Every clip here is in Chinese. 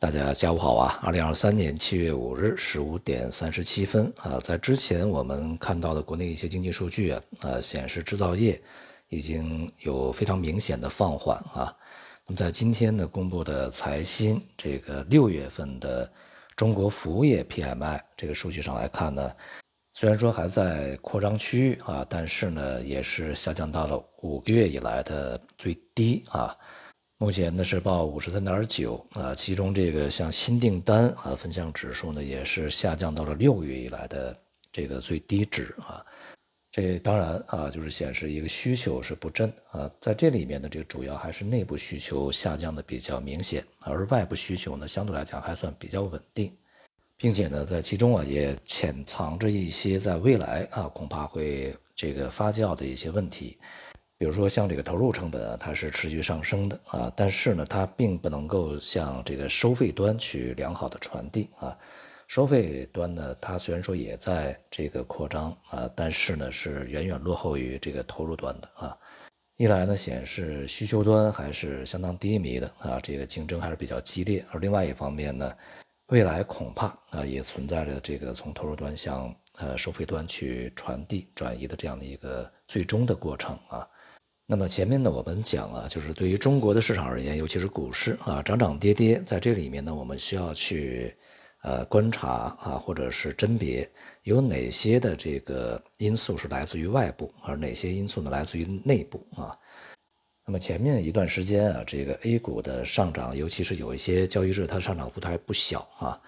大家下午好啊！二零二三年七月五日十五点三十七分啊，在之前我们看到的国内一些经济数据啊，呃，显示制造业已经有非常明显的放缓啊。那么在今天呢公布的财新这个六月份的中国服务业 PMI 这个数据上来看呢，虽然说还在扩张区域啊，但是呢也是下降到了五个月以来的最低啊。目前呢是报五十三点九啊，其中这个像新订单啊分项指数呢也是下降到了六月以来的这个最低值啊，这当然啊就是显示一个需求是不振啊，在这里面呢这个主要还是内部需求下降的比较明显，而外部需求呢相对来讲还算比较稳定，并且呢在其中啊也潜藏着一些在未来啊恐怕会这个发酵的一些问题。比如说像这个投入成本啊，它是持续上升的啊，但是呢，它并不能够向这个收费端去良好的传递啊。收费端呢，它虽然说也在这个扩张啊，但是呢是远远落后于这个投入端的啊。一来呢显示需求端还是相当低迷的啊，这个竞争还是比较激烈；而另外一方面呢，未来恐怕啊也存在着这个从投入端向呃收费端去传递转移的这样的一个最终的过程啊。那么前面呢，我们讲啊，就是对于中国的市场而言，尤其是股市啊，涨涨跌跌，在这里面呢，我们需要去呃观察啊，或者是甄别有哪些的这个因素是来自于外部，而哪些因素呢来自于内部啊。那么前面一段时间啊，这个 A 股的上涨，尤其是有一些交易日，它上涨幅度还不小啊。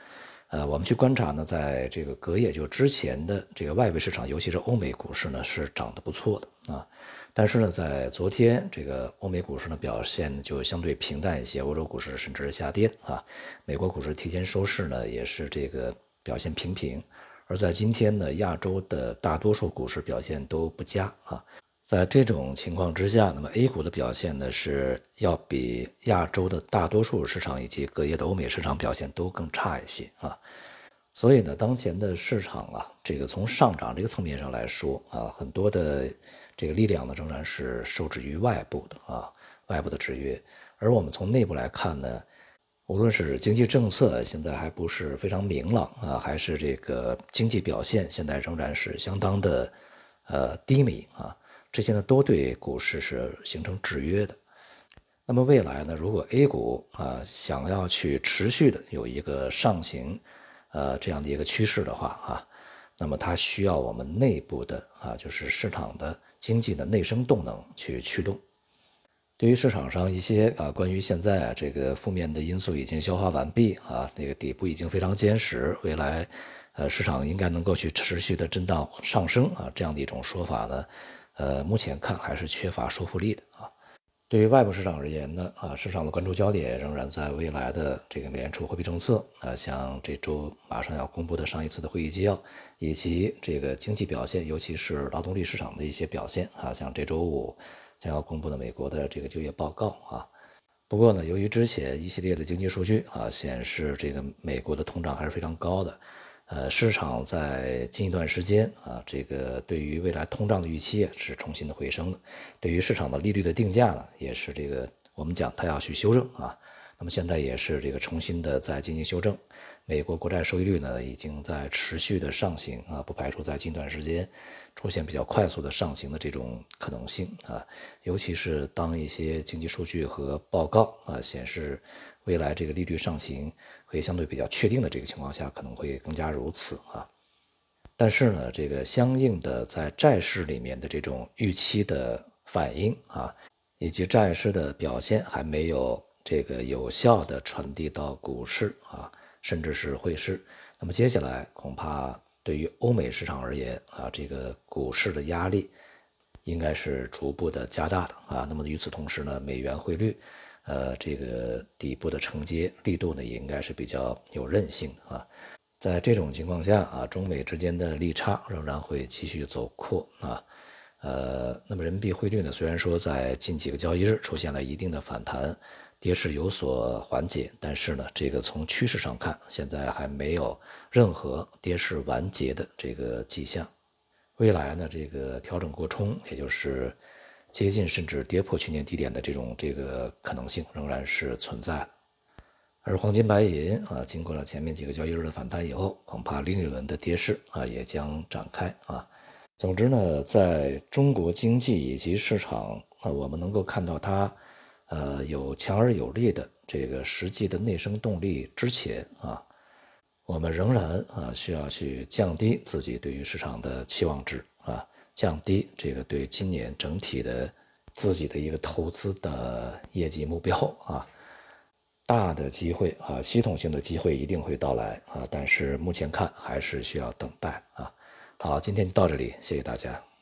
呃，我们去观察呢，在这个隔夜就之前的这个外围市场，尤其是欧美股市呢，是涨得不错的啊。但是呢，在昨天这个欧美股市呢表现就相对平淡一些，欧洲股市甚至是下跌啊。美国股市提前收市呢，也是这个表现平平。而在今天呢，亚洲的大多数股市表现都不佳啊。在这种情况之下，那么 A 股的表现呢是要比亚洲的大多数市场以及隔夜的欧美市场表现都更差一些啊。所以呢，当前的市场啊，这个从上涨这个层面上来说啊，很多的。这个力量呢，仍然是受制于外部的啊，外部的制约。而我们从内部来看呢，无论是经济政策现在还不是非常明朗啊，还是这个经济表现现在仍然是相当的呃低迷啊，这些呢都对股市是形成制约的。那么未来呢，如果 A 股啊想要去持续的有一个上行呃这样的一个趋势的话啊，那么它需要我们内部的啊，就是市场的。经济的内生动能去驱动，对于市场上一些啊，关于现在啊这个负面的因素已经消化完毕啊，那个底部已经非常坚实，未来呃市场应该能够去持续的震荡上升啊，这样的一种说法呢，呃，目前看还是缺乏说服力的。对于外部市场而言呢，啊，市场的关注焦点仍然在未来的这个美联储货币政策啊，像这周马上要公布的上一次的会议纪要，以及这个经济表现，尤其是劳动力市场的一些表现啊，像这周五将要公布的美国的这个就业报告啊。不过呢，由于之前一系列的经济数据啊显示，这个美国的通胀还是非常高的。呃，市场在近一段时间啊，这个对于未来通胀的预期是重新的回升的，对于市场的利率的定价呢，也是这个我们讲它要去修正啊。那么现在也是这个重新的在进行修正，美国国债收益率呢已经在持续的上行啊，不排除在近段时间出现比较快速的上行的这种可能性啊，尤其是当一些经济数据和报告啊显示未来这个利率上行会相对比较确定的这个情况下，可能会更加如此啊。但是呢，这个相应的在债市里面的这种预期的反应啊，以及债市的表现还没有。这个有效的传递到股市啊，甚至是汇市。那么接下来恐怕对于欧美市场而言啊，这个股市的压力应该是逐步的加大的啊。那么与此同时呢，美元汇率呃这个底部的承接力度呢，也应该是比较有韧性啊。在这种情况下啊，中美之间的利差仍然会继续走扩啊。呃，那么人民币汇率呢，虽然说在近几个交易日出现了一定的反弹。跌势有所缓解，但是呢，这个从趋势上看，现在还没有任何跌势完结的这个迹象。未来呢，这个调整过冲，也就是接近甚至跌破去年低点的这种这个可能性，仍然是存在。而黄金白银啊，经过了前面几个交易日的反弹以后，恐怕另一轮的跌势啊也将展开啊。总之呢，在中国经济以及市场啊，我们能够看到它呃有强而有力的这个实际的内生动力之前啊，我们仍然啊需要去降低自己对于市场的期望值，降低这个对今年整体的自己的一个投资的业绩目标啊。大的机会啊，系统性的机会一定会到来啊，但是目前看还是需要等待啊。好，今天就到这里，谢谢大家。